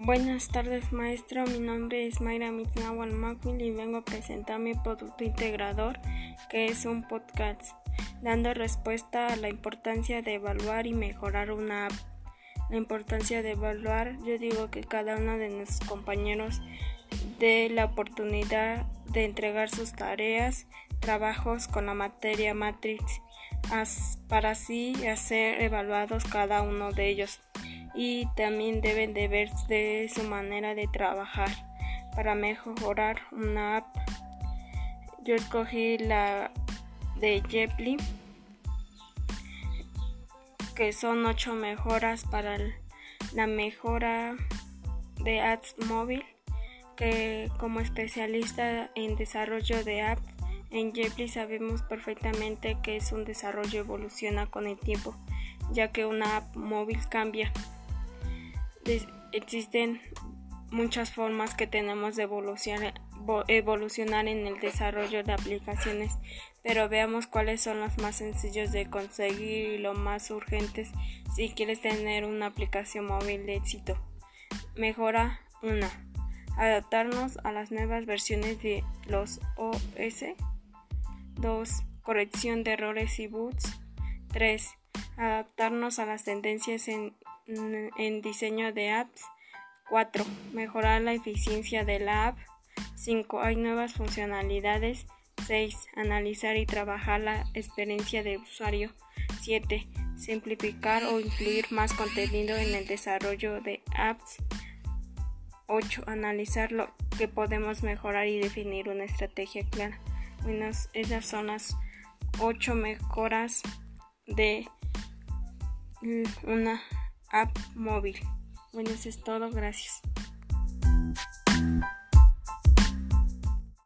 Buenas tardes, maestro. Mi nombre es Mayra Mitznawal Macuil y vengo a presentar mi producto integrador, que es un podcast, dando respuesta a la importancia de evaluar y mejorar una app. La importancia de evaluar, yo digo que cada uno de nuestros compañeros dé la oportunidad de entregar sus tareas, trabajos con la materia Matrix, para así ser evaluados cada uno de ellos y también deben de ver de su manera de trabajar para mejorar una app. Yo escogí la de Jeply que son ocho mejoras para la mejora de apps móvil que como especialista en desarrollo de apps en Jeply sabemos perfectamente que es un desarrollo evoluciona con el tiempo ya que una app móvil cambia existen muchas formas que tenemos de evolucionar, en el desarrollo de aplicaciones, pero veamos cuáles son los más sencillos de conseguir y los más urgentes si quieres tener una aplicación móvil de éxito. Mejora 1. Adaptarnos a las nuevas versiones de los OS. 2. Corrección de errores y boots. 3. Adaptarnos a las tendencias en en diseño de apps. 4. Mejorar la eficiencia de la app. 5. Hay nuevas funcionalidades. 6. Analizar y trabajar la experiencia de usuario. 7. Simplificar o incluir más contenido en el desarrollo de apps. 8. Analizar lo que podemos mejorar y definir una estrategia clara. Bueno, esas son las 8 mejoras de una app móvil. Bueno, eso es todo. Gracias.